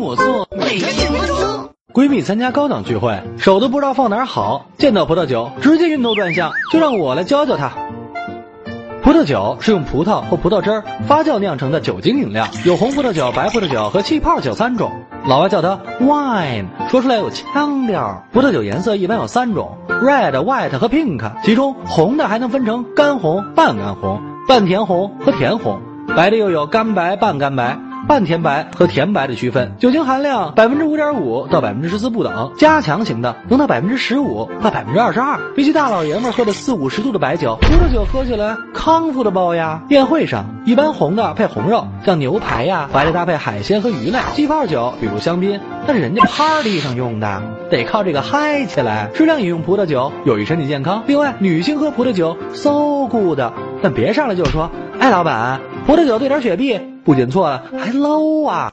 我做每天温州。闺蜜参加高档聚会，手都不知道放哪儿好，见到葡萄酒直接晕头转向，就让我来教教她。葡萄酒是用葡萄或葡萄汁儿发酵酿成的酒精饮料，有红葡萄酒、白葡萄酒和气泡酒三种。老外叫它 wine，说出来有腔调。葡萄酒颜色一般有三种：red、white 和 pink，其中红的还能分成干红、半干红、半甜红和甜红，白的又有干白、半干白。半甜白和甜白的区分，酒精含量百分之五点五到百分之十四不等，加强型的能到百分之十五到百分之二十二。比起大老爷们喝的四五十度的白酒，葡萄酒喝起来康复的包呀。宴会上一般红的配红肉，像牛排呀；白的搭配海鲜和鱼类。气泡酒比如香槟，那是人家 party 上用的，得靠这个嗨起来。适量饮用葡萄酒有益身体健康。另外，女性喝葡萄酒 so good，但别上来就说，哎，老板，葡萄酒兑点雪碧。不仅错了，还 low 啊！